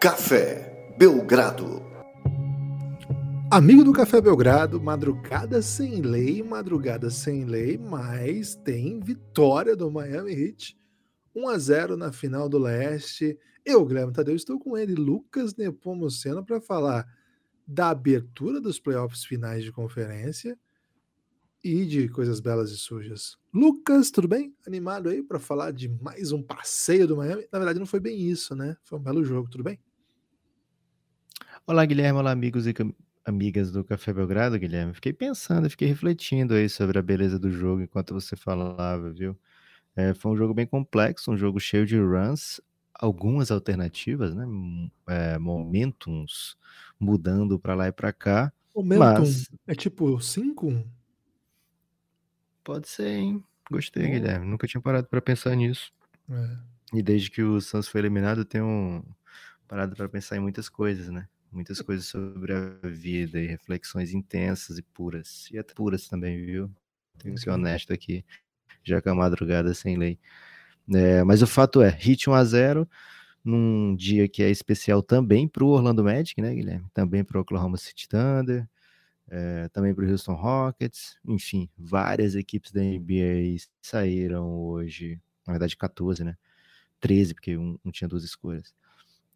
Café Belgrado. Amigo do Café Belgrado, madrugada sem lei, madrugada sem lei, mas tem vitória do Miami Heat. 1 a 0 na final do Leste. Eu, Guilherme Tadeu, estou com ele, Lucas Nepomuceno, para falar da abertura dos playoffs finais de conferência e de coisas belas e sujas. Lucas, tudo bem? Animado aí para falar de mais um passeio do Miami? Na verdade, não foi bem isso, né? Foi um belo jogo, tudo bem? Olá, Guilherme. Olá, amigos e amigas do Café Belgrado, Guilherme. Fiquei pensando, fiquei refletindo aí sobre a beleza do jogo enquanto você falava, viu? É, foi um jogo bem complexo, um jogo cheio de runs, algumas alternativas, né? É, momentums mudando para lá e para cá. Momentum mas... é tipo 5? Pode ser, hein? Gostei. Guilherme. Nunca tinha parado para pensar nisso. É. E desde que o Santos foi eliminado, eu tenho parado para pensar em muitas coisas, né? Muitas coisas sobre a vida e reflexões intensas e puras. E até puras também, viu? Tenho que ser honesto aqui, já que é madrugada sem lei. É, mas o fato é, hit 1 a 0 num dia que é especial também para o Orlando Magic, né, Guilherme? Também para o Oklahoma City Thunder, é, também para o Houston Rockets, enfim, várias equipes da NBA saíram hoje, na verdade 14, né? 13, porque um, um tinha duas escolhas.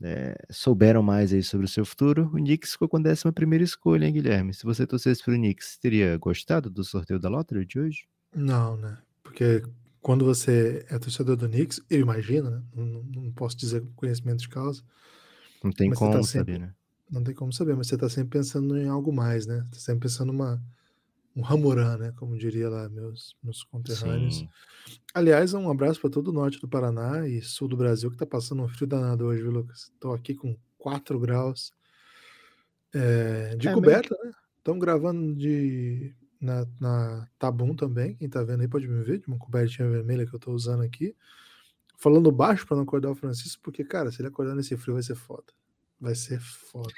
É, souberam mais aí sobre o seu futuro. O Knicks ficou com a décima primeira escolha, hein, Guilherme? Se você torcesse para o Knicks, teria gostado do sorteio da Lottery de hoje? Não, né? Porque quando você é torcedor do Knicks, eu imagino, né? Não, não posso dizer com conhecimento de causa. Não tem como tá sempre, saber, né? Não tem como saber, mas você está sempre pensando em algo mais, né? Está sempre pensando uma um Ramurã, né? Como diria lá meus meus conterrâneos. Sim. Aliás, um abraço para todo o norte do Paraná e sul do Brasil que está passando um frio danado hoje, viu, Lucas? Estou aqui com 4 graus é, de É coberta, né? Estamos gravando de na, na Tabum também. Quem tá vendo aí pode me ver, de uma cobertinha vermelha que eu tô usando aqui. Falando baixo para não acordar o Francisco, porque, cara, se ele acordar nesse frio vai ser foda. Vai ser foda.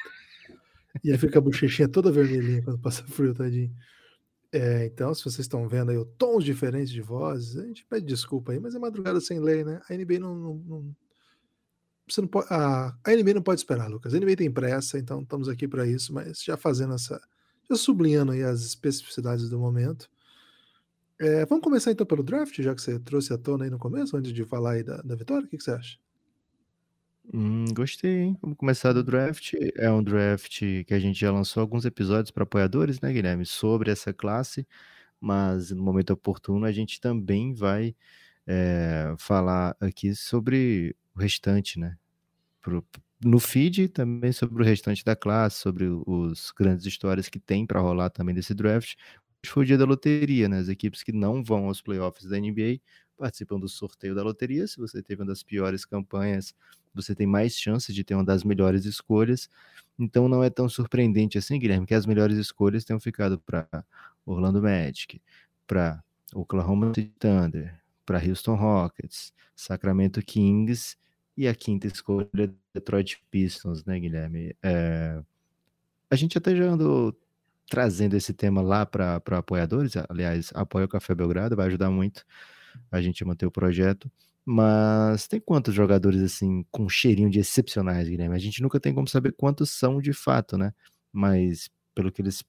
E ele fica a bochechinha toda vermelhinha quando passa frio, tadinho. É, então, se vocês estão vendo aí tons diferentes de vozes, a gente pede desculpa aí, mas é madrugada sem lei, né? A NBA não. não, não você não pode, a, a NBA não pode esperar, Lucas. A NBA tem pressa, então estamos aqui para isso, mas já fazendo essa. Já sublinhando aí as especificidades do momento. É, vamos começar então pelo draft, já que você trouxe à tona aí no começo, antes de falar aí da, da vitória. O que, que você acha? Hum, gostei, hein? Vamos começar do draft. É um draft que a gente já lançou alguns episódios para apoiadores, né, Guilherme? Sobre essa classe, mas no momento oportuno a gente também vai é, falar aqui sobre o restante, né? Pro, no feed também sobre o restante da classe, sobre os grandes histórias que tem para rolar também desse draft. Foi o dia da loteria, né? As equipes que não vão aos playoffs da NBA participam do sorteio da loteria. Se você teve uma das piores campanhas, você tem mais chances de ter uma das melhores escolhas. Então não é tão surpreendente assim, Guilherme, que as melhores escolhas tenham ficado para Orlando Magic, para Oklahoma City Thunder, para Houston Rockets, Sacramento Kings e a quinta escolha Detroit Pistons, né, Guilherme? É... A gente até já andou trazendo esse tema lá para apoiadores, aliás, apoia o Café Belgrado, vai ajudar muito a gente manter o projeto. Mas tem quantos jogadores assim com cheirinho de excepcionais, Guilherme? A gente nunca tem como saber quantos são de fato, né? Mas pelo que eles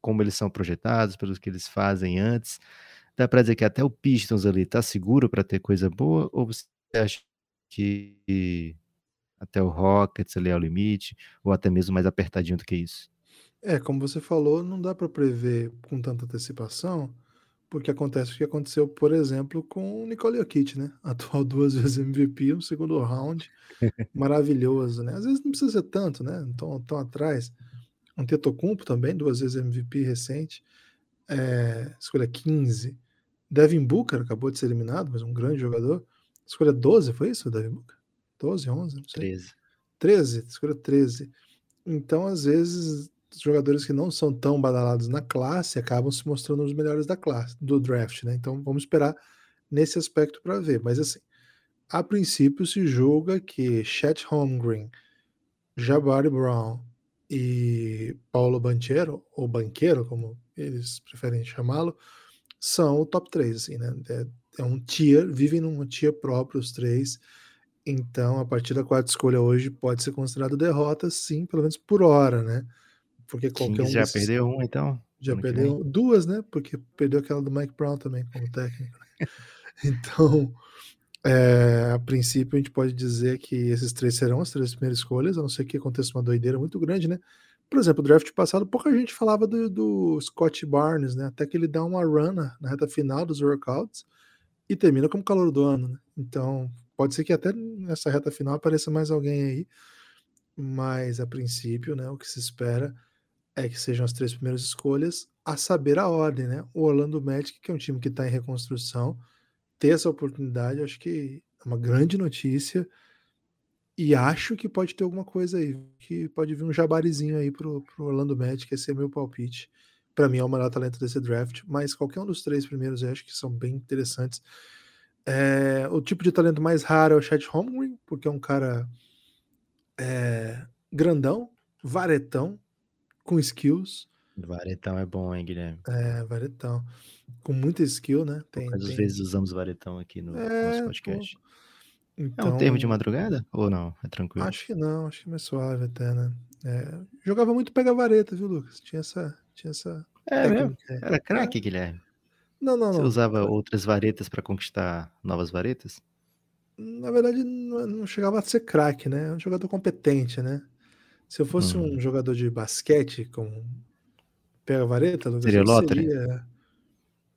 como eles são projetados, pelo que eles fazem antes, dá para dizer que até o Pistons ali tá seguro para ter coisa boa ou você acha que até o Rockets ali ao limite, ou até mesmo mais apertadinho do que isso. É, como você falou, não dá para prever com tanta antecipação, porque acontece o que aconteceu, por exemplo, com o Nicole Jokic, né? Atual duas vezes MVP, no segundo round, maravilhoso, né? Às vezes não precisa ser tanto, né? Tão, tão atrás. Um Tetocumpo também, duas vezes MVP recente, é, escolha 15. Devin Booker acabou de ser eliminado, mas um grande jogador. Escolha 12, foi isso, Devin Booker? 12, 11, não sei. 13. 13, escolha 13. Então, às vezes, jogadores que não são tão badalados na classe acabam se mostrando os melhores da classe, do draft, né? Então, vamos esperar nesse aspecto para ver. Mas, assim, a princípio se julga que Chet Holmgren, Jabari Brown e Paulo Banchero, ou Banqueiro, como eles preferem chamá-lo, são o top 3, assim, né? É, é um tier, vivem num tier próprio os três Então, a partir da quarta escolha hoje pode ser considerado derrota, sim, pelo menos por hora, né? Porque qualquer Kings um já perdeu um, então? Já perdeu duas, né? Porque perdeu aquela do Mike Brown também como técnico. né? então, é, a princípio, a gente pode dizer que esses três serão as três primeiras escolhas, a não ser que aconteça uma doideira muito grande, né? Por exemplo, o draft passado, pouca gente falava do, do Scott Barnes, né? Até que ele dá uma run na, na reta final dos workouts e termina como calor do ano, né? Então, pode ser que até nessa reta final apareça mais alguém aí, mas a princípio, né, o que se espera é que sejam as três primeiras escolhas, a saber a ordem, né? O Orlando Magic, que é um time que está em reconstrução, ter essa oportunidade, acho que é uma grande notícia. E acho que pode ter alguma coisa aí, que pode vir um jabarizinho aí pro, pro Orlando Magic, esse é meu palpite. Para mim é o melhor talento desse draft, mas qualquer um dos três primeiros eu acho que são bem interessantes. É, o tipo de talento mais raro é o Chet Holmgren, porque é um cara é, grandão, varetão, com skills. Varetão é bom, hein, Guilherme? É, varetão. Com muita skill, né? Tem, Poucas tem... vezes usamos varetão aqui no É, nosso pô. podcast. Então, É um termo de madrugada? Ou não? É tranquilo? Acho que não, acho que é mais suave até, né? É, jogava muito pega-vareta, viu, Lucas? Tinha essa. Tinha essa É mesmo? Era craque, Guilherme. Não, não, Você não. usava outras varetas para conquistar novas varetas? Na verdade, não, não chegava a ser craque, né? É um jogador competente, né? Se eu fosse Hum. um jogador de basquete com pega-vareta, Lucas, Seria eu lottery? seria.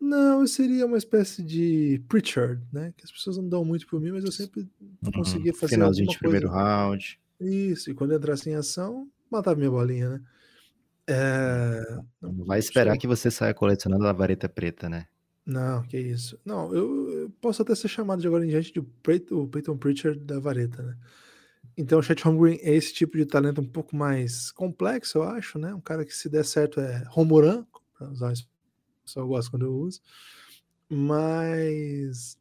Não, eu seria uma espécie de Pritchard, né? Que as pessoas não dão muito por mim, mas eu sempre Uhum. conseguia fazer Finalzinho de primeiro coisa. round. Isso, e quando entrasse em ação, matava minha bolinha, né? É... Não vai esperar que você saia colecionando a vareta preta, né? Não, que isso. Não, eu, eu posso até ser chamado de agora em diante de Peyton Pritchard da vareta, né? Então, o Chet Holmgren é esse tipo de talento um pouco mais complexo, eu acho, né? Um cara que se der certo é Romoran, para usar isso, eu gosto quando eu uso. Mas,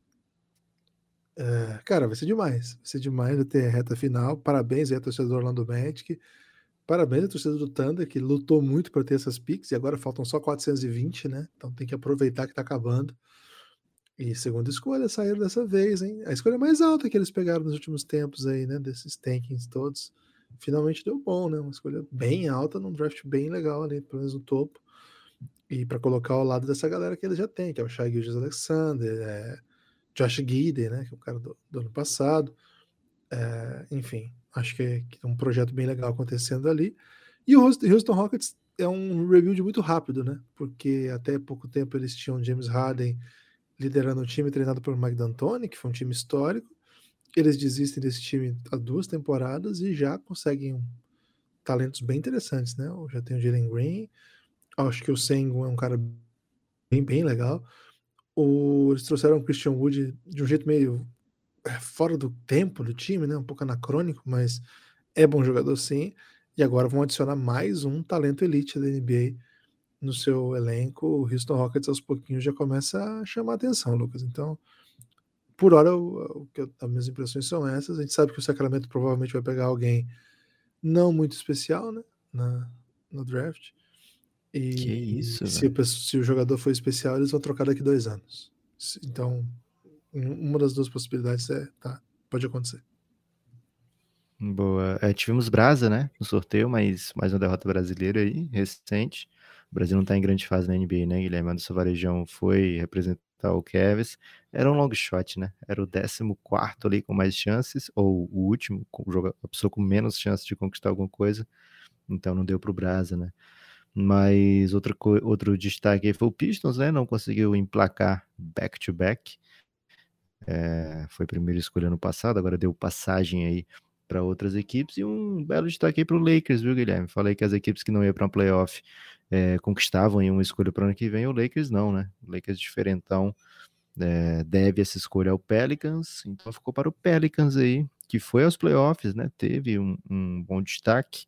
é, cara, vai ser demais. Vai ser demais vai ter reta final. Parabéns aí, a torcida do Orlando Magic. Parabéns à torcida do Thunder, que lutou muito para ter essas picks, e agora faltam só 420, né? Então tem que aproveitar que tá acabando. E segunda escolha saíram dessa vez, hein? A escolha mais alta que eles pegaram nos últimos tempos aí, né? Desses tankings todos. Finalmente deu bom, né? Uma escolha bem alta, num draft bem legal ali, pelo menos no topo. E para colocar ao lado dessa galera que eles já têm, que é o Shai Gilgeous Alexander, é Josh Gidey, né? Que é o cara do, do ano passado. É, enfim, acho que é, que é um projeto bem legal acontecendo ali. E o Houston Rockets é um rebuild muito rápido, né? Porque até pouco tempo eles tinham James Harden liderando o time, treinado por Mike D'Antoni, que foi um time histórico. Eles desistem desse time há duas temporadas e já conseguem talentos bem interessantes, né? Já tem o Jalen Green, acho que o Sengun é um cara bem, bem legal. O, eles trouxeram o Christian Wood de um jeito meio é, fora do tempo do time, né? Um pouco anacrônico, mas é bom jogador sim. E agora vão adicionar mais um talento elite da NBA no seu elenco. O Houston Rockets aos pouquinhos já começa a chamar atenção, Lucas. Então, por hora, o, o que as minhas impressões são essas. A gente sabe que o Sacramento provavelmente vai pegar alguém não muito especial, né? Na, no draft. E Que isso, se, pessoa- se o jogador for especial, eles vão trocar daqui dois anos. Então, um- uma das duas possibilidades é, tá, pode acontecer. Boa. É, tivemos Brasa, né? No sorteio, mas mais uma derrota brasileira aí, recente. O Brasil não tá em grande fase na NBA, né, Guilherme? Anderson Varejão foi representar o Cavs. Era um long shot, né? Era o 14 ali com mais chances, ou o último, com o a pessoa com menos chance de conquistar alguma coisa. Então não deu pro Brasa, né? Mas outra co- outro destaque foi o Pistons, né? Não conseguiu emplacar back-to-back. É, foi primeira escolha no passado, agora deu passagem aí para outras equipes e um belo destaque aí para o Lakers, viu, Guilherme? Falei que as equipes que não iam para um playoff é, conquistavam aí uma escolha para o ano que vem, o Lakers não, né? O Lakers diferentão é, deve essa escolha ao Pelicans, então ficou para o Pelicans aí, que foi aos playoffs, né? Teve um, um bom destaque,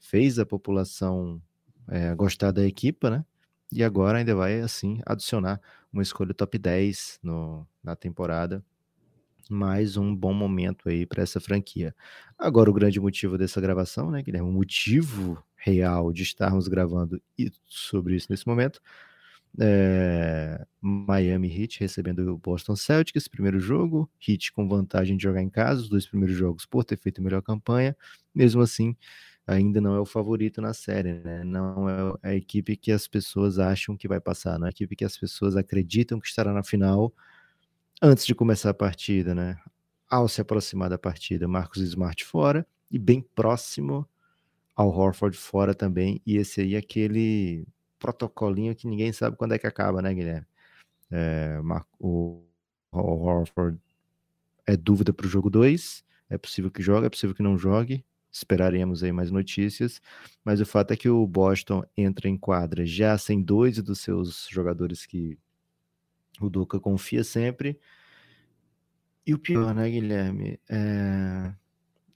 fez a população é, gostar da equipa, né? E agora ainda vai, assim, adicionar uma escolha top 10 no, na temporada. Mais um bom momento aí para essa franquia. Agora, o grande motivo dessa gravação, né, Guilherme? O motivo real de estarmos gravando sobre isso nesse momento É, Miami Heat recebendo o Boston Celtics, primeiro jogo. Heat com vantagem de jogar em casa, os dois primeiros jogos por ter feito melhor campanha. Mesmo assim, ainda não é o favorito na série, né? Não é a equipe que as pessoas acham que vai passar, não é a equipe que as pessoas acreditam que estará na final antes de começar a partida, né? Ao se aproximar da partida, Marcos Smart fora e bem próximo ao Horford fora também. E esse aí é aquele protocolinho que ninguém sabe quando é que acaba, né, Guilherme? É, o, o Horford é dúvida para o jogo 2. É possível que jogue, é possível que não jogue. Esperaremos aí mais notícias. Mas o fato é que o Boston entra em quadra já sem dois dos seus jogadores que o Duca confia sempre. E o pior, né, Guilherme? É...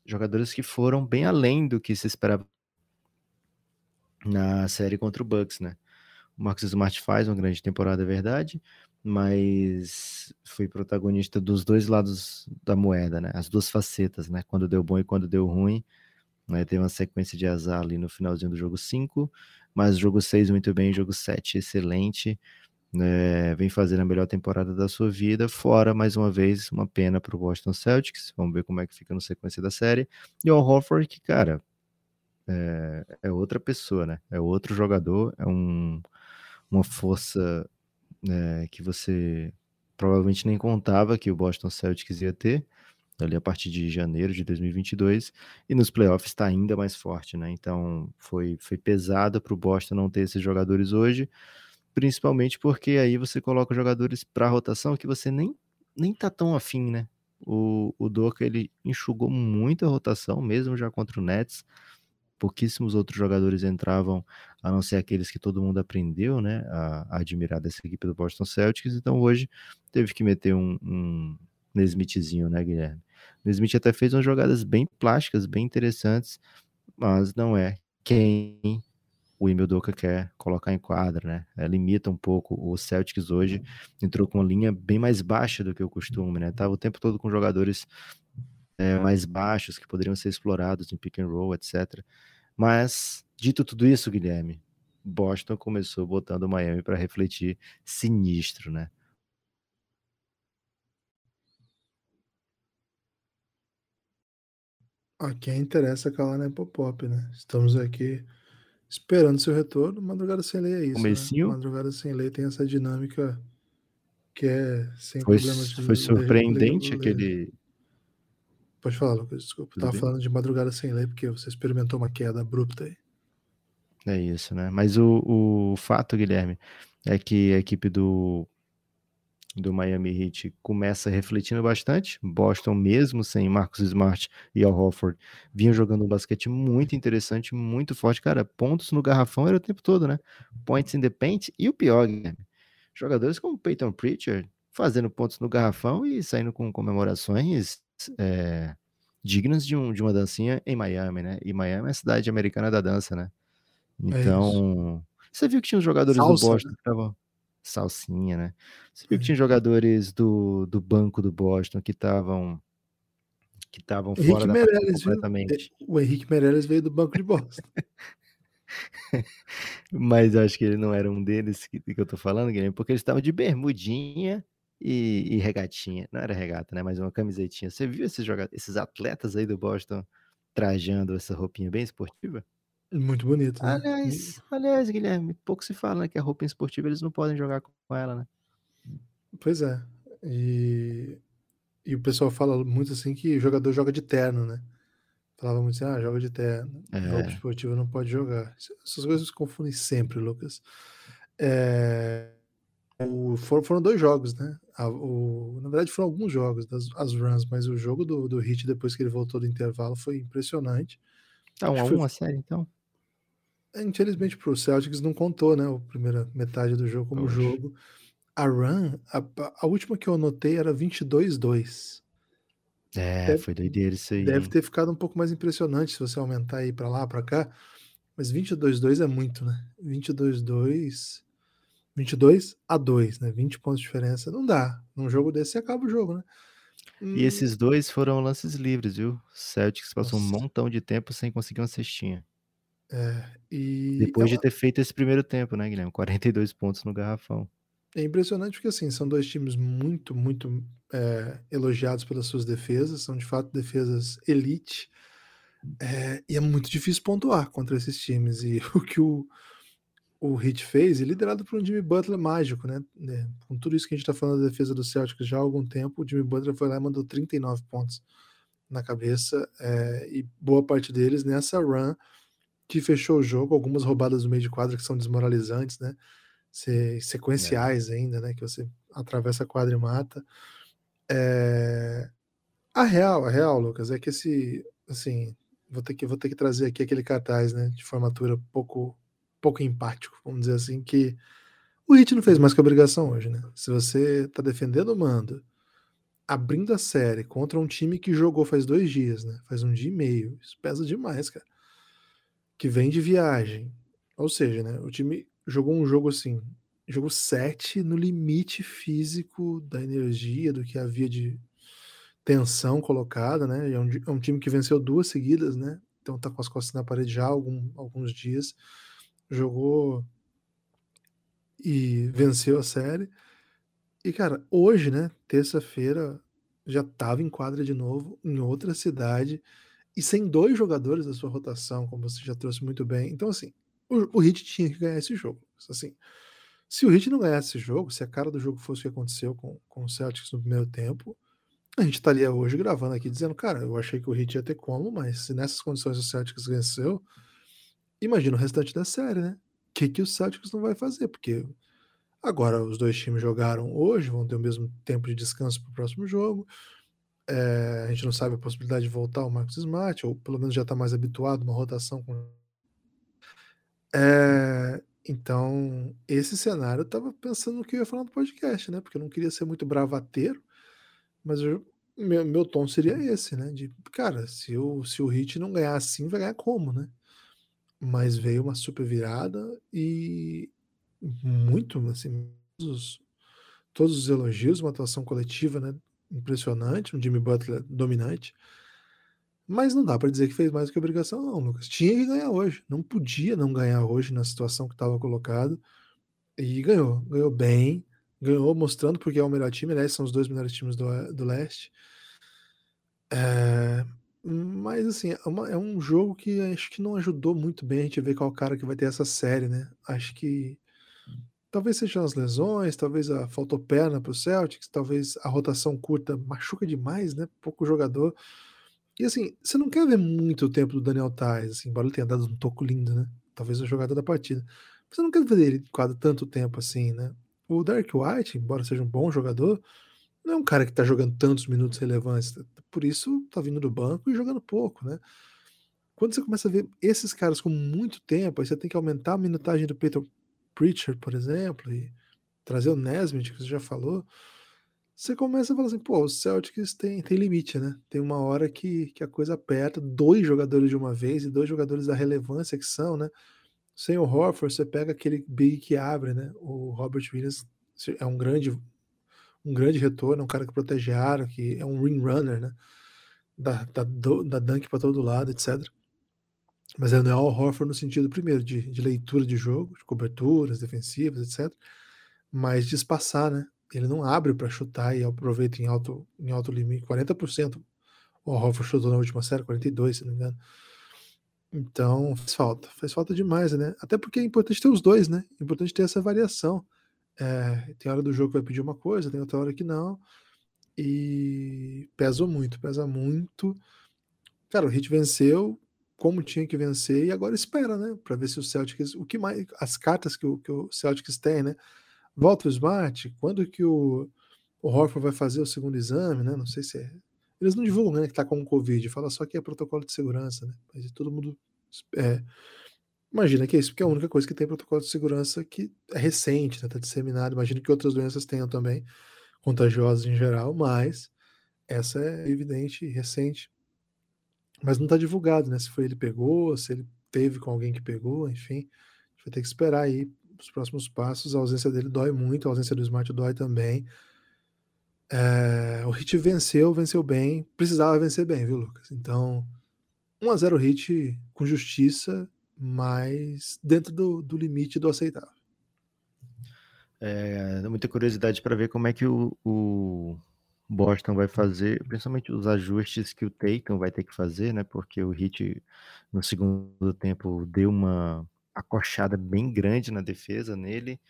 Jogadores que foram bem além do que se esperava na série contra o Bucks, né? O Marcus Smart faz uma grande temporada, é verdade, mas foi protagonista dos dois lados da moeda, né? As duas facetas, né? Quando deu bom e quando deu ruim. Né? Teve uma sequência de azar ali no finalzinho do jogo 5, mas jogo 6 muito bem, jogo 7 excelente. Né? Vem fazendo a melhor temporada da sua vida, fora mais uma vez uma pena para o Boston Celtics. Vamos ver como é que fica no sequência da série. E o Horford, que, cara, é, é outra pessoa, né? É outro jogador, é um, uma força é, que você provavelmente nem contava que o Boston Celtics ia ter ali a partir de janeiro de 2022 e nos playoffs está ainda mais forte, né? Então foi, foi pesado para o Boston não ter esses jogadores hoje, principalmente porque aí você coloca jogadores para rotação que você nem nem tá tão afim, né? O, o Doca ele enxugou muito a rotação, mesmo já contra o Nets pouquíssimos outros jogadores entravam, a não ser aqueles que todo mundo aprendeu, né, a, a admirar dessa equipe do Boston Celtics, então hoje teve que meter um, um Nesmithzinho, né, Guilherme? Nesmith até fez umas jogadas bem plásticas, bem interessantes, mas não é quem o Emil Doca quer colocar em quadra, né? É, limita um pouco. O Celtics hoje entrou com uma linha bem mais baixa do que o costume, né? Tava o tempo todo com jogadores é, mais baixos que poderiam ser explorados em pick and roll, etc. Mas, dito tudo isso, Guilherme, Boston começou botando o Miami para refletir sinistro, né? A quem interessa é Kalana é Pop, né? Estamos aqui esperando seu retorno. Madrugada sem lei é isso. Né? Madrugada sem lei tem essa dinâmica que é sem foi, problemas de Foi surpreendente aquele Pode falar, Lucas, desculpa. Tudo Tava bem? falando de madrugada sem lei, porque você experimentou uma queda abrupta aí. É isso, né? Mas o, o fato, Guilherme, é que a equipe do, do Miami Heat começa refletindo bastante. Boston, mesmo sem Marcus Smart e Al Horford, vinha jogando um basquete muito interessante, muito forte. Cara, pontos no garrafão era o tempo todo, né? Points in the paint. E o pior, Guilherme, jogadores como Peyton Pritchard fazendo pontos no garrafão e saindo com comemorações é, dignas de, um, de uma dancinha em Miami, né? E Miami é a cidade americana da dança, né? É então, é você viu que tinha os jogadores Salsa, do Boston né? que estavam. Salsinha, né? Você viu que é. tinha jogadores do, do banco do Boston que estavam que estavam fora da Meirelles, completamente. Viu? O Henrique Meirelles veio do banco de Boston. Mas eu acho que ele não era um deles que, que eu tô falando, Guilherme, porque eles estavam de bermudinha e, e, regatinha. Não era regata, né? Mas uma camisetinha. Você viu esses, jogadores, esses atletas aí do Boston trajando essa roupinha bem esportiva? Muito bonito. Né? Aliás, aliás, Guilherme, pouco se fala né, que a roupa esportiva eles não podem jogar com ela, né? Pois é. E, e o pessoal fala muito assim que o jogador joga de terno, né? Falava muito assim, ah, joga de terno. É. Roupa esportiva não pode jogar. Essas coisas se confundem sempre, Lucas. É... O, foram, foram, dois jogos, né? A, o, na verdade, foram alguns jogos, das, as runs, mas o jogo do, do Hit depois que ele voltou do intervalo foi impressionante. Tá um a um a série, então? É, infelizmente pro Celtics não contou, né? A primeira metade do jogo como Oxe. jogo. A run, a, a, última que eu anotei era 22-2. É, deve, foi doideira isso aí. Deve ter ficado um pouco mais impressionante se você aumentar aí para lá, para cá. Mas 22-2 é muito, né? 22-2 22 a 2, né? 20 pontos de diferença. Não dá. Num jogo desse acaba o jogo, né? E hum. esses dois foram lances livres, viu? Celtics passou Nossa. um montão de tempo sem conseguir uma cestinha. É, e Depois é de uma- ter feito esse primeiro tempo, né, Guilherme? 42 pontos no garrafão. É impressionante porque assim, são dois times muito, muito é, elogiados pelas suas defesas, são de fato defesas elite, é, e é muito difícil pontuar contra esses times. E o que o, o Heat fez, e liderado por um Jimmy Butler mágico, né? né, Com tudo isso que a gente está falando da defesa do Celtics já há algum tempo, o Jimmy Butler foi lá e mandou 39 pontos na cabeça, é, e boa parte deles nessa run que fechou o jogo, algumas roubadas no meio de quadra que são desmoralizantes, né? Se- sequenciais ainda, né? Que você atravessa a quadra e mata. É, A real, a real, Lucas, é que esse, assim, vou ter que, vou ter que trazer aqui aquele cartaz, né? De formatura pouco, pouco empático, vamos dizer assim, que o Hit não fez mais que obrigação hoje, né? Se você tá defendendo o mando, abrindo a série contra um time que jogou faz dois dias, né? Faz um dia e meio, isso pesa demais, cara. Que vem de viagem. Ou seja, né? O time jogou um jogo assim, jogo 7 no limite físico da energia, do que havia de tensão colocada, né? É um, é um time que venceu duas seguidas, né? Então tá com as costas na parede já há algum, alguns dias. Jogou e venceu a série. E, cara, hoje, né? Terça-feira, já tava em quadra de novo, em outra cidade, e sem dois jogadores da sua rotação, como você já trouxe muito bem. Então, assim, o, o Heat tinha que ganhar esse jogo. Assim, se o Heat não ganhasse esse jogo, se a cara do jogo fosse o que aconteceu com, com o Celtics no primeiro tempo, a gente estaria hoje gravando aqui dizendo, cara, eu achei que o Heat ia ter como, mas se nessas condições o Celtics venceu, imagina o restante da série, né? O que, que o Celtics não vai fazer? Porque agora os dois times jogaram hoje, vão ter o mesmo tempo de descanso para o próximo jogo. É, a gente não sabe a possibilidade de voltar o Marcos Smart, ou pelo menos já está mais habituado uma rotação com. É, então, esse cenário eu estava pensando no que eu ia falar no podcast, né? Porque eu não queria ser muito bravateiro, mas eu- meu, meu tom seria esse, né? De, cara, se o, se o Heat não ganhar assim, vai ganhar como, né? Mas veio uma super virada e muito, assim, todos, os- todos os elogios, uma atuação coletiva, né? Impressionante, um Jimmy Butler dominante. Mas não dá para dizer que fez mais do que obrigação, não, Lucas. Tinha que ganhar hoje. Não podia não ganhar hoje na situação que estava colocado. E ganhou. Ganhou bem. Ganhou mostrando porque é o melhor time. Aliás, são os dois melhores times do, do leste. É, mas assim, é, uma- é um jogo que acho que não ajudou muito bem a gente ver qual cara que vai ter essa série, né? Acho que talvez sejam as lesões, talvez a faltou perna para o Celtics, talvez a rotação curta machuca demais, né? Pouco jogador. E assim, você não quer ver muito o tempo do Daniel Tais, assim, embora ele tenha dado um toco lindo, né? Talvez a jogada da partida. Você não quer ver ele em quadra tanto tempo assim, né? O Derek White, embora seja um bom jogador, não é um cara que tá jogando tantos minutos relevantes. Por isso, tá vindo do banco e jogando pouco, né? Quando você começa a ver esses caras com muito tempo, aí você tem que aumentar a minutagem do Peter Preacher, por exemplo, e trazer o Nesmith, que você já falou. Você começa a falar assim, pô, os Celtics tem, tem limite, né? Tem uma hora que, que a coisa aperta, dois jogadores de uma vez e dois jogadores da relevância que são, né? Sem o Horford, você pega aquele big que abre, né? O Robert Williams é um grande um grande retorno, é um cara que protege a área, que é um ring runner, né? Da, da, da dunk para todo lado, etc. Mas ele não é o Horford no sentido, primeiro, de, de leitura de jogo, de coberturas defensivas, etc. Mas de espaçar, né? Ele não abre para chutar e aproveita em alto, em alto limite, 40%. O Horford chutou na última série, 42%, se não me engano. Então, faz falta. Faz falta demais, né? Até porque é importante ter os dois, né? É importante ter essa variação. É, tem hora do jogo que vai pedir uma coisa, tem outra hora que não. E pesou muito, pesa muito. Cara, o Heat venceu como tinha que vencer e agora espera, né? Para ver se o Celtics, o que mais, as cartas que o, que o Celtics tem, né? Volta o Smart, quando que o, o Horford vai fazer o segundo exame, né? Não sei se é. Eles não divulgam, né? Que tá com o Covid, fala só que é protocolo de segurança, né? Mas todo mundo. É, imagina que é isso, porque é a única coisa que tem protocolo de segurança que é recente, né? Tá disseminado. Imagino que outras doenças tenham também, contagiosas em geral, mas essa é evidente e recente. Mas não tá divulgado, né? Se foi ele pegou, se ele teve com alguém que pegou, enfim. A gente vai ter que esperar aí os próximos passos. A ausência dele dói muito, a ausência do Smart dói também. É, o Hit venceu, venceu bem. Precisava vencer bem, viu, Lucas? Então, 1x0 Hit com justiça, mas dentro do, do limite do aceitável. É, muita curiosidade para ver como é que o, o, Boston vai fazer, principalmente os ajustes que o Tatum vai ter que fazer, né? Porque o Heat no segundo tempo deu uma acochada bem grande na defesa nele,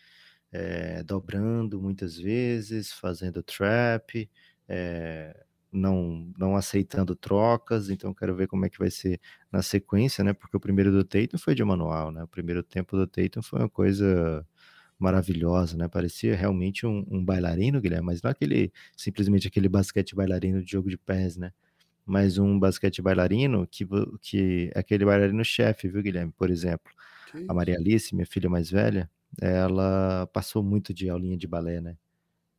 é, dobrando muitas vezes, fazendo trap, é, não, não aceitando trocas, então quero ver como é que vai ser na sequência, né? Porque o primeiro do Tatum foi de manual, né? O primeiro tempo do Tatum foi uma coisa maravilhosa, né? Parecia realmente um, um, bailarino, Guilherme, mas não aquele simplesmente aquele basquete bailarino de jogo de pés, né? Mas um basquete bailarino que, que é aquele bailarino chefe, viu, Guilherme? Por exemplo, que a Maria Alice, minha filha mais velha, ela passou muito de aulinha de balé, né?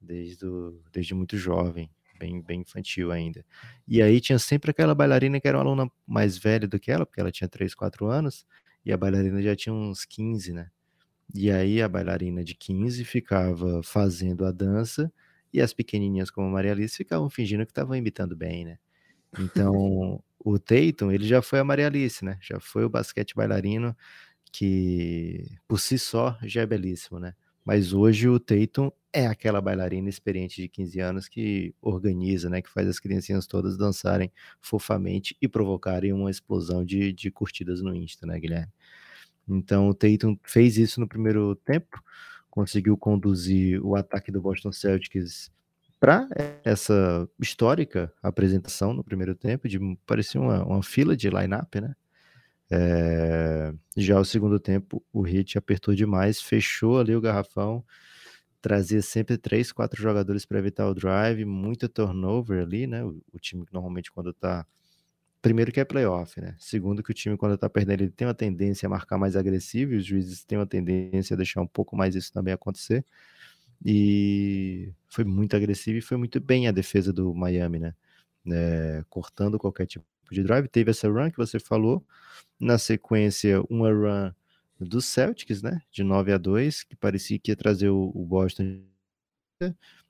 Desde, do, desde muito jovem bem, bem infantil ainda. E aí tinha sempre aquela bailarina que era uma aluna mais velha do que ela, porque ela tinha 3, 4 anos, e a bailarina já tinha uns 15, né? E aí a bailarina de 15 ficava fazendo a dança, e as pequenininhas como a Maria Alice ficavam fingindo que estavam imitando bem, né? Então, o Tatum, ele já foi a Maria Alice, né? Já foi o basquete bailarino que, por si só, já é belíssimo, né? Mas hoje o Tatum é aquela bailarina experiente de 15 anos que organiza, né, que faz as criancinhas todas dançarem fofamente e provocarem uma explosão de, de curtidas no Insta, né, Guilherme? Então o Tatum fez isso no primeiro tempo, conseguiu conduzir o ataque do Boston Celtics para essa histórica apresentação no primeiro tempo, de parecia uma, uma fila de line-up, né? É, já o segundo tempo, o Hit apertou demais, fechou ali o garrafão, trazia sempre três, quatro jogadores para evitar o drive, muito turnover ali, né? O, o, time normalmente quando tá primeiro que é playoff, né? Segundo que o time quando tá perdendo ele tem uma tendência a marcar mais agressivo, e os juízes têm uma tendência a deixar um pouco mais isso também acontecer. E foi muito agressivo e foi muito bem a defesa do Miami, né? É, cortando qualquer tipo de drive. Teve essa run que você falou, na sequência, uma run do Celtics, né? De 9 a 2, que parecia que ia trazer o, o Boston,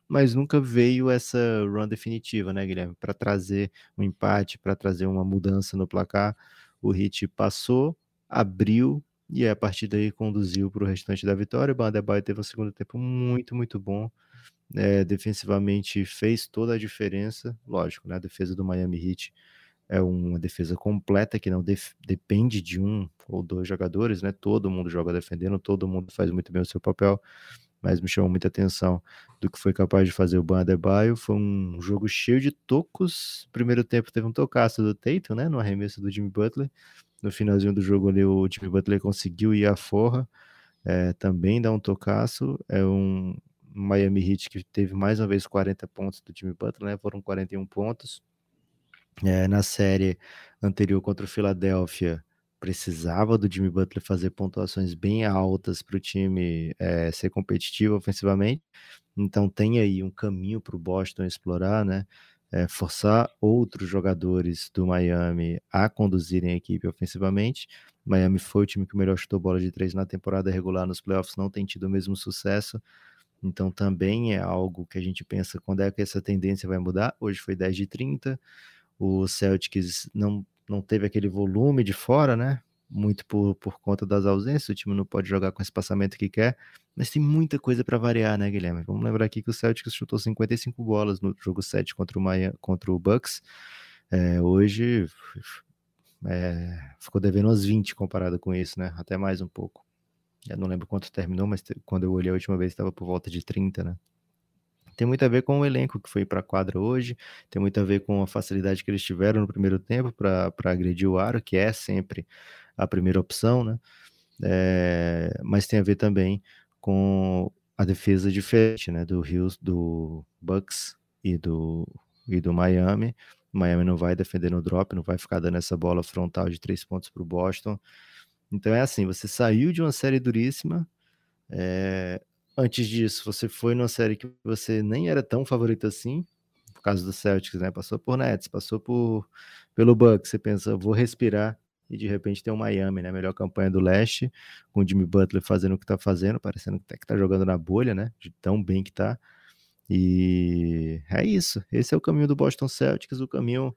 mas nunca veio essa run definitiva, né, Guilherme? Para trazer um empate, para trazer uma mudança no placar. O Heat passou, abriu e a partir daí conduziu para o restante da vitória. O Bandebaio teve um segundo tempo muito, muito bom. É, defensivamente fez toda a diferença, lógico, né? A defesa do Miami Heat é uma defesa completa que não depende de um ou dois jogadores, né? Todo mundo joga defendendo, todo mundo faz muito bem o seu papel, mas me chamou muita atenção do que foi capaz de fazer o Ban Adebayo. Foi um jogo cheio de tocos. Primeiro tempo teve um tocaço do Tatum, né? No arremesso do Jimmy Butler. No finalzinho do jogo ali, o Jimmy Butler conseguiu ir à forra, é, também dá um tocaço. É um Miami Heat que teve mais uma vez 40 pontos do Jimmy Butler, né? Foram 41 pontos. É, na série anterior contra o Philadelphia, precisava do Jimmy Butler fazer pontuações bem altas para o time é, ser competitivo ofensivamente. Então tem aí um caminho para o Boston explorar, né? É, forçar outros jogadores do Miami a conduzirem a equipe ofensivamente. Miami foi o time que melhor chutou bola de três na temporada regular, nos playoffs não tem tido o mesmo sucesso. Então também é algo que a gente pensa quando é que essa tendência vai mudar. Hoje foi 10 de 30, o Celtics não, não teve aquele volume de fora, né? Muito por, por conta das ausências, o time não pode jogar com o espaçamento que quer, mas tem muita coisa para variar, né, Guilherme? Vamos lembrar aqui que o Celtics chutou 55 bolas no jogo 7 contra o, Maia, contra o Bucks. É, hoje é, ficou devendo umas 20 comparado com isso, né? Até mais um pouco. Eu não lembro quanto terminou, mas quando eu olhei a última vez estava por volta de 30, né? tem muito a ver com o elenco que foi para a quadra hoje, tem muito a ver com a facilidade que eles tiveram no primeiro tempo para agredir o aro, que é sempre a primeira opção, né? É, mas tem a ver também com a defesa diferente, né? Do Hills, do Bucks e do, e do Miami. O Miami não vai defender no drop, não vai ficar dando essa bola frontal de três pontos para o Boston. Então é assim, você saiu de uma série duríssima, é, Antes disso, você foi numa série que você nem era tão favorito assim, por causa do Celtics, né? Passou por Nets, passou por pelo Bucks, você pensa, vou respirar e de repente tem o Miami, né? Melhor campanha do leste, com o Jimmy Butler fazendo o que tá fazendo, parecendo até que tá jogando na bolha, né? De tão bem que tá. E é isso. Esse é o caminho do Boston Celtics, o caminho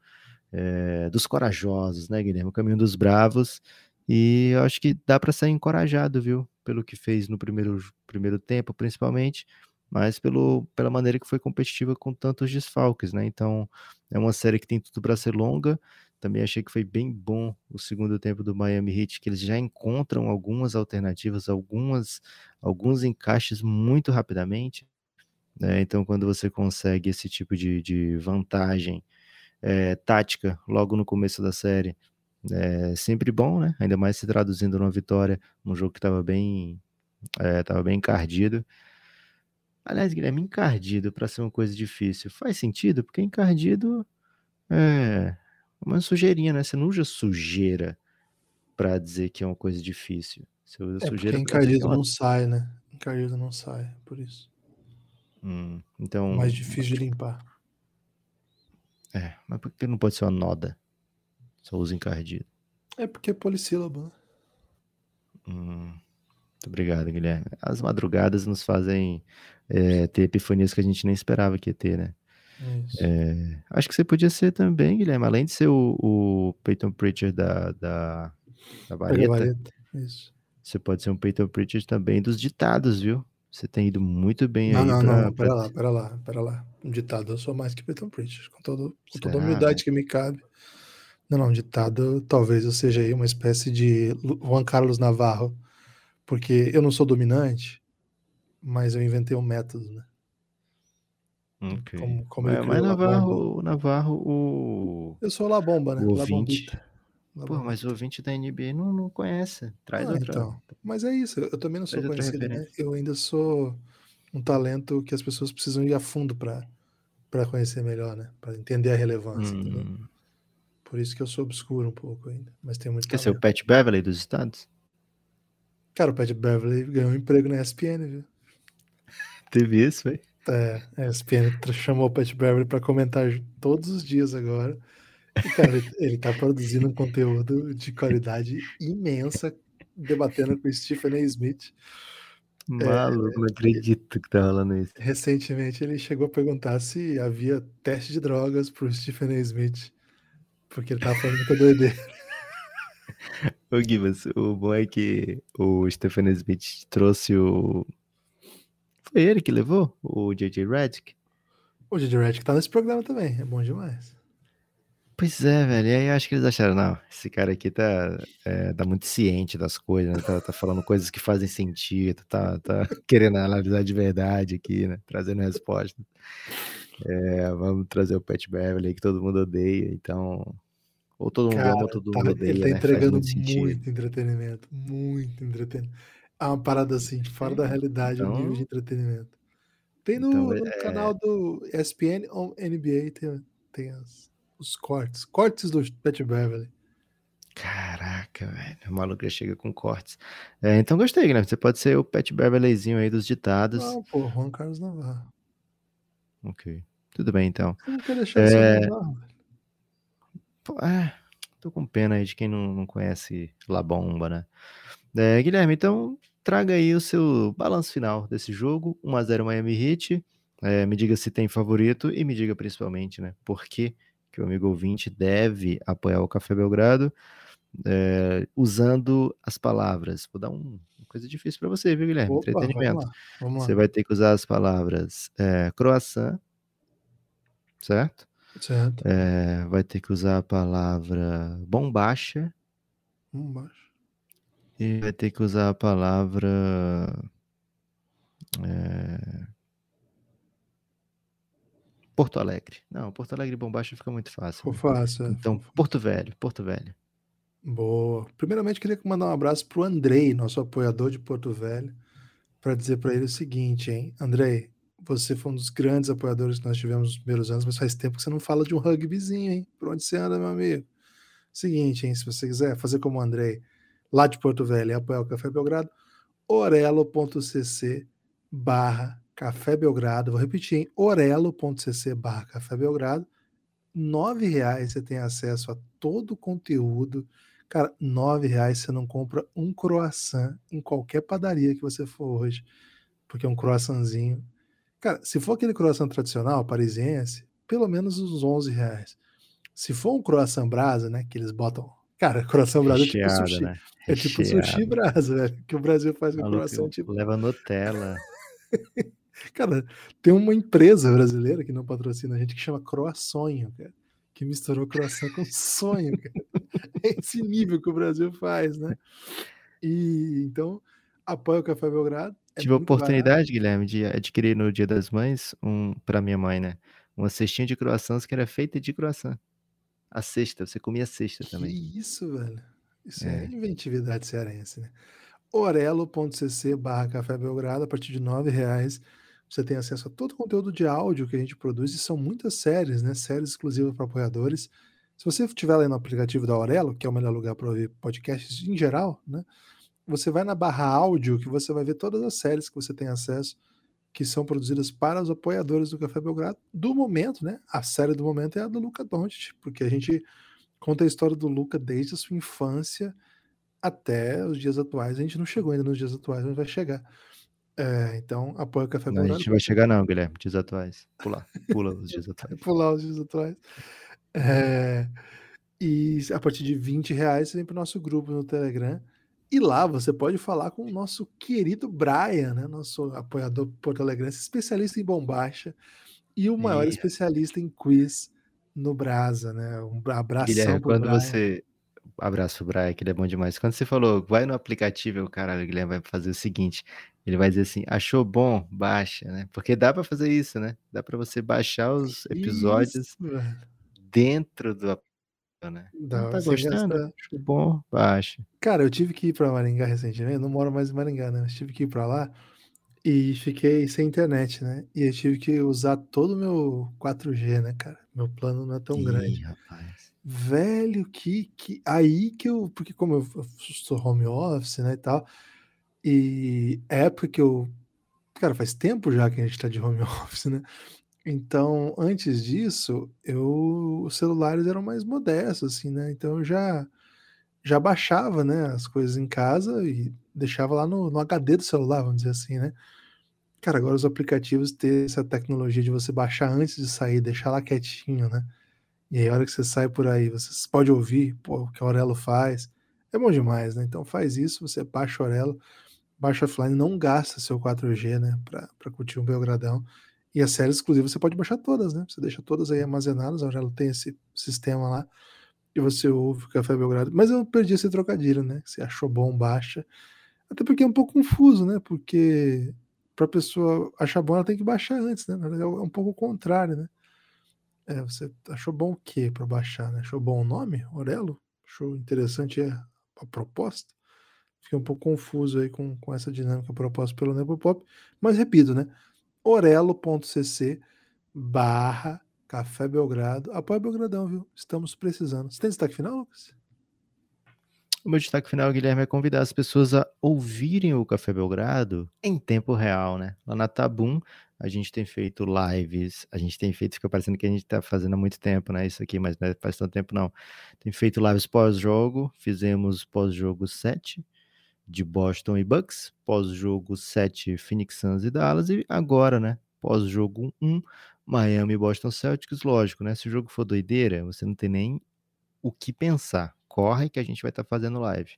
é, dos corajosos, né, Guilherme? O caminho dos bravos E eu acho que dá para sair encorajado, viu? Pelo que fez no primeiro, primeiro tempo, principalmente, mas pelo, pela maneira que foi competitiva com tantos desfalques, né? Então, é uma série que tem tudo para ser longa. Também achei que foi bem bom o segundo tempo do Miami Heat, que eles já encontram algumas alternativas, algumas, alguns encaixes muito rapidamente. Né? Então, quando você consegue esse tipo de, de vantagem é, tática logo no começo da série, é sempre bom, né? Ainda mais se traduzindo numa vitória, num jogo que estava bem, é, bem encardido. Aliás, Guilherme, encardido para ser uma coisa difícil, faz sentido? Porque encardido é uma sujeirinha, né? Você não usa sujeira para dizer que é uma coisa difícil. Você usa é sujeira porque encardido uma... não sai, né? Encardido não sai, por isso. Hum, então. Mais difícil de limpar. É, mas por que não pode ser uma noda? Só usa encardido. É porque é polissílabo, né? Hum, muito obrigado, Guilherme. As madrugadas nos fazem é, ter epifanias que a gente nem esperava que ia ter, né? É, acho que você podia ser também, Guilherme, além de ser o, o Peyton Preacher da, da, da vareta, vareta. Isso. você pode ser um Peyton Preacher também dos ditados, viu? Você tem ido muito bem não, aí. Não, pra, não, pera pra... lá, pera lá, pera lá. Um ditado eu sou mais que Peyton Preacher, com, todo, com toda a humildade que me cabe. Não, não, ditado talvez eu seja aí uma espécie de Juan Carlos Navarro, porque eu não sou dominante, mas eu inventei um método, né? Ok. Como, como é, mas Navarro, Navarro, o. Eu sou La Bomba, né? O ouvinte. Pô, mas o ouvinte da NBA não, não conhece. Traz ah, outra. Então. Mas é isso, eu também não sou Traz conhecido, né? Eu ainda sou um talento que as pessoas precisam ir a fundo para para conhecer melhor, né? Para entender a relevância. Hum. Por isso que eu sou obscuro um pouco ainda. Mas tem muito. Quer ser o Pat Beverly dos Estados? Cara, o Pat Beverly ganhou um emprego na ESPN, viu? Teve isso, velho? É, a ESPN chamou o Pat Beverly para comentar todos os dias agora. E, cara, ele, ele tá produzindo um conteúdo de qualidade imensa, debatendo com o Stephen A. Smith. Maluco, é, não acredito que tá rolando isso. Recentemente ele chegou a perguntar se havia teste de drogas pro Stephen A. Smith, porque ele tava falando muita doideira. Ô Gibas, o bom é que o Stephen. Smith trouxe o foi ele que levou? O J.J. Redick? O J.J. Redick tá nesse programa também, é bom demais. Pois é, velho. E aí acho que eles acharam, não, esse cara aqui tá, é, tá muito ciente das coisas, né? tá, tá, falando coisas que fazem sentido, tá, tá querendo analisar de verdade aqui, né? Trazendo resposta. É, vamos trazer o Pat Beverly que todo mundo odeia, então. Ou todo mundo cara, ama todo tá, mundo odeia. Ele tá né? entregando muito, muito entretenimento. Muito entretenimento. É uma parada assim, fora da realidade, então, nível de entretenimento. Tem no, então, no é... canal do ESPN ou NBA, tem, tem as, os cortes. Cortes do Pat Beverly. Caraca, velho. O maluco já chega com cortes. É, então gostei, né? Você pode ser o Pat Beverlyzinho aí dos ditados. Não, pô, Juan Carlos Navarro. Ok. Tudo bem, então. Você não quer deixar é... Navarro, é, tô com pena aí de quem não, não conhece La Bomba, né? É, Guilherme, então traga aí o seu balanço final desse jogo, 1x0 Miami Heat. É, me diga se tem favorito e me diga principalmente, né, por que, que o amigo ouvinte deve apoiar o Café Belgrado é, usando as palavras. Vou dar um, uma coisa difícil para você, viu, Guilherme? Opa, Entretenimento. Vamos lá, vamos lá. Você vai ter que usar as palavras é, croissant, certo? Certo. É, vai ter que usar a palavra bombacha. Bombacha. E vai ter que usar a palavra. É... Porto Alegre. Não, Porto Alegre e Bombacha fica muito fácil. Ficou fácil. É. Então, Porto Velho, Porto Velho. Boa. Primeiramente, queria mandar um abraço pro Andrei, nosso apoiador de Porto Velho, para dizer para ele o seguinte, hein? Andrei, você foi um dos grandes apoiadores que nós tivemos nos primeiros anos, mas faz tempo que você não fala de um rugbyzinho, hein? Por onde você anda, meu amigo? Seguinte, hein? Se você quiser fazer como o Andrei, lá de Porto Velho, e apoiar o Café Belgrado, orelo.cc barra Café Belgrado, vou repetir, hein? orelo.cc barra Café Belgrado, nove reais você tem acesso a todo o conteúdo, cara, nove reais você não compra um croissant em qualquer padaria que você for hoje, porque um croissantzinho, cara, se for aquele croissant tradicional, parisiense, pelo menos uns onze reais, se for um croissant brasa, né, que eles botam Cara, croissant brasa é tipo sushi. né? É tipo sushi brasa, velho. Que o Brasil faz com Maluco, croissant, tipo. leva Nutella. Cara, tem uma empresa brasileira que não patrocina a gente que chama Croassonho, cara. Que misturou croissant com sonho, cara. É esse nível que o Brasil faz, né? E então, apoia o Café Belgrado. É Tive a muito barato. oportunidade, Guilherme, de adquirir no Dia das Mães, um para minha mãe, né? Uma cestinha de croissants que era feita de croissant. A cesta, você comia a cesta também. Que isso, velho. Isso é, É. inventividade cearense, né? orelo.cc barra Café Belgrado, a partir de R$ reais você tem acesso a todo o conteúdo de áudio que a gente produz, e são muitas séries, né? Séries exclusivas para apoiadores. Se você estiver lá no aplicativo da Aurelo, que é o melhor lugar para ouvir podcasts em geral, né? Você vai na barra áudio que você vai ver todas as séries que você tem acesso, que são produzidas para os apoiadores do Café Belgrado do momento, né? A série do momento é a do Luca Doncic, porque a gente conta a história do Luca desde a sua infância até os dias atuais. A gente não chegou ainda nos dias atuais, mas vai chegar. É, então, apoia o Café Não, a Belgrado. gente vai chegar não, Guilherme, dias atuais. Pula, pula os dias atuais. pular os dias atrás. É, e a partir de 20 reais você vem para o nosso grupo no Telegram. E lá você pode falar com o nosso querido Brian, né? Nosso apoiador Porto Alegre, especialista em bombacha e o maior Ih. especialista em quiz no Brasa, né? Um abração Guilherme, quando Brian. você. Abraço, Brian, que ele é bom demais. Quando você falou, vai no aplicativo, o cara, o Guilherme vai fazer o seguinte: ele vai dizer assim, achou bom, baixa, né? Porque dá pra fazer isso, né? Dá pra você baixar os episódios Isso, dentro do aplicativo, né? Dá, Não tá gostando? gasta- Achou bom, baixa. Cara, eu tive que ir para Maringá recentemente, eu não moro mais em Maringá, né? Mas tive que ir para lá e fiquei sem internet, né? E eu tive que usar todo o meu 4G, né, cara? Meu plano não é tão Ih, grande. rapaz. Velho, que, que. Aí que eu. Porque, como eu eu sou home office, né, e tal. E é época que eu. Cara, faz tempo já que a gente tá de home office, né? Então, antes disso, eu, os celulares eram mais modestos, assim, né? Então eu já, já baixava, né, as coisas em casa e deixava lá no, no HD do celular, vamos dizer assim, né? Cara, agora os aplicativos têm essa tecnologia de você baixar antes de sair, deixar lá quietinho, né? E aí, a hora que você sai por aí, você pode ouvir pô, o que a Aurelo faz. É bom demais, né? Então faz isso, você baixa o Aurelo, baixa offline, não gasta seu 4G, né? Pra, pra curtir um Belgradão. E as séries exclusivas você pode baixar todas, né? Você deixa todas aí armazenadas, a tem esse sistema lá. E você ouve o Café Belgrado. Mas eu perdi esse trocadilho, né? Você achou bom, baixa. Até porque é um pouco confuso, né? Porque pra pessoa achar bom, ela tem que baixar antes, né? Verdade, é um pouco o contrário, né? É, você achou bom o quê para baixar, né? Achou bom o nome, Aurelo? Achou interessante a, a proposta? Fiquei um pouco confuso aí com, com essa dinâmica proposta pelo Nepopop, mas repito, né? orelo.cc barra Café Belgrado. Apoia Belgradão, viu? Estamos precisando. Você tem destaque final, Lucas? O meu destaque final, Guilherme, é convidar as pessoas a ouvirem o Café Belgrado em tempo real, né? Lá na Tabum, a gente tem feito lives, a gente tem feito, fica parecendo que a gente está fazendo há muito tempo, né? Isso aqui, mas não é- faz tanto tempo não. Tem feito lives pós-jogo, fizemos pós-jogo 7 de Boston e Bucks, pós-jogo 7 Phoenix Suns e Dallas, e agora, né? Pós-jogo 1 Miami e Boston Celtics, lógico, né? Se o jogo for doideira, você não tem nem o que pensar. Corre que a gente vai estar fazendo live.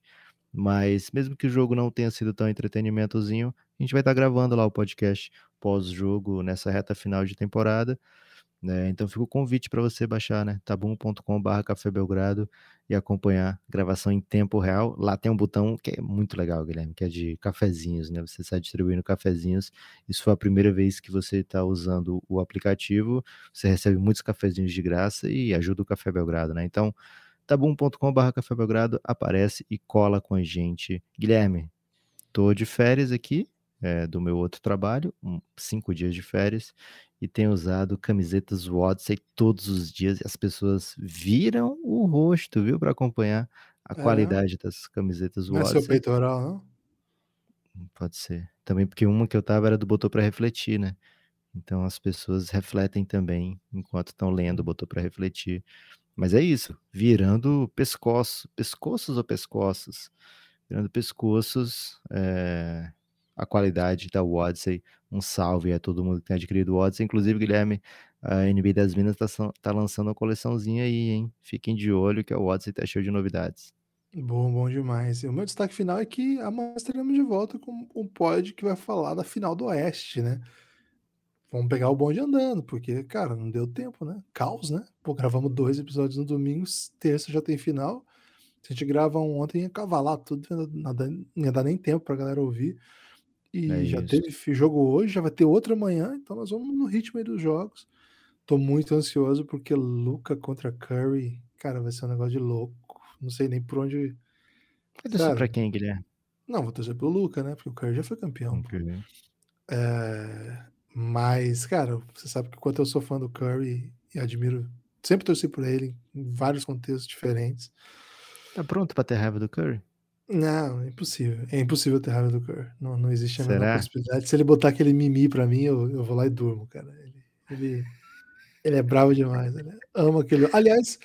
Mas mesmo que o jogo não tenha sido tão entretenimentozinho, a gente vai estar gravando lá o podcast pós-jogo nessa reta final de temporada. Né? Então fica o convite para você baixar, né? tabum.com.br Café Belgrado e acompanhar a gravação em tempo real. Lá tem um botão que é muito legal, Guilherme, que é de cafezinhos, né? Você está distribuindo cafezinhos. Isso foi a primeira vez que você está usando o aplicativo. Você recebe muitos cafezinhos de graça e ajuda o Café Belgrado, né? Então, tabum.com.br Café Belgrado aparece e cola com a gente. Guilherme, tô de férias aqui, é, do meu outro trabalho, um, cinco dias de férias, e tenho usado camisetas Odyssey todos os dias, e as pessoas viram o rosto, viu, para acompanhar a É. qualidade das camisetas Não é seu peitoral, não? Pode ser. Também porque uma que eu tava era do Botou para Refletir, né? Então as pessoas refletem também enquanto estão lendo, botou para refletir. Mas é isso, virando pescoço, pescoços ou pescoços? Virando pescoços, é, a qualidade da Odyssey. Um salve a todo mundo que tem adquirido o Odyssey. Inclusive, Guilherme, A NBA das Minas tá, tá lançando uma coleçãozinha aí, hein? Fiquem de olho que o WhatsApp tá cheio de novidades. Bom, bom demais. E o meu destaque final é que amanhã estaremos de volta com um pod que vai falar da final do Oeste, né? Vamos pegar o bonde andando, porque, cara, não deu tempo, né? Caos, né? Pô, gravamos dois episódios no domingo, terça já tem final. Se a gente grava um ontem, ia cavalar tudo, não ia dar nem tempo pra galera ouvir. E é já teve jogo hoje, já vai ter outro amanhã, então nós vamos no ritmo aí dos jogos. Tô muito ansioso porque Luca contra Curry, cara, vai ser um negócio de louco. Não sei nem por onde. Vai torcer pra quem, Guilherme? Não, vou torcer pelo Luca, né? Porque o Curry já foi campeão. Okay. É... Mas, cara, você sabe que quanto eu sou fã do Curry e admiro, sempre torci por ele em vários contextos diferentes. Tá pronto pra ter raiva do Curry? Não, é impossível. É impossível ter raiva do Curry. Não, não existe a Será? menor possibilidade. Se ele botar aquele mimi pra mim, eu, eu vou lá e durmo, cara. Ele, ele, ele é bravo demais. Ele ama aquele. Aliás,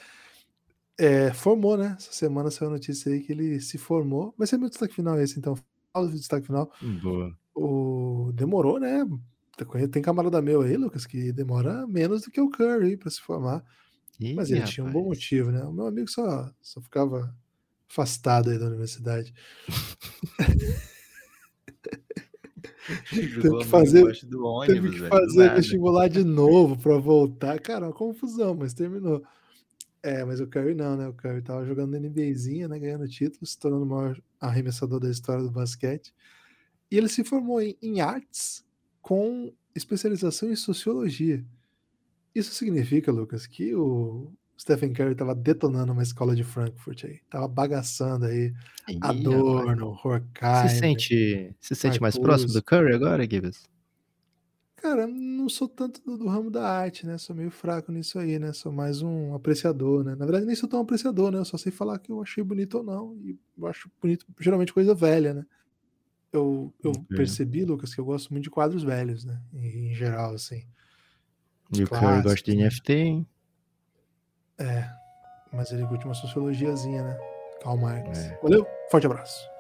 é, formou, né? Essa semana saiu a notícia aí que ele se formou. Vai ser meu destaque final esse, então. Fala do destaque final. Boa. O... Demorou, né? Tem camarada meu aí, Lucas, que demora menos do que o Curry para se formar. Ih, mas ele rapaz. tinha um bom motivo, né? O meu amigo só, só ficava afastado aí da universidade. teve que fazer, ônibus, teve que fazer vestibular de novo para voltar. Cara, uma confusão, mas terminou. É, mas o Curry não, né? O Curry tava jogando NBAzinha, né? Ganhando títulos, se tornando o maior arremessador da história do basquete. E ele se formou em, em artes com especialização em sociologia. Isso significa, Lucas, que o Stephen Curry estava detonando uma escola de Frankfurt aí. Tava bagaçando aí Ih, Adorno, Horkheimer. Se sente, se sente mais próximo do Curry agora, Gibbs? Cara, não sou tanto do, do, ramo da arte, né? Sou meio fraco nisso aí, né? Sou mais um apreciador, né? Na verdade, nem sou tão apreciador, né? Eu só sei falar que eu achei bonito ou não. E eu acho bonito, geralmente, coisa velha, né? Eu, eu okay. percebi, Lucas, que eu gosto muito de quadros velhos, né? Em, em geral, assim. E o Curry gosta de NFT, hein? É, mas ele curte uma sociologiazinha, né? Karl Marx. É. Valeu, forte abraço.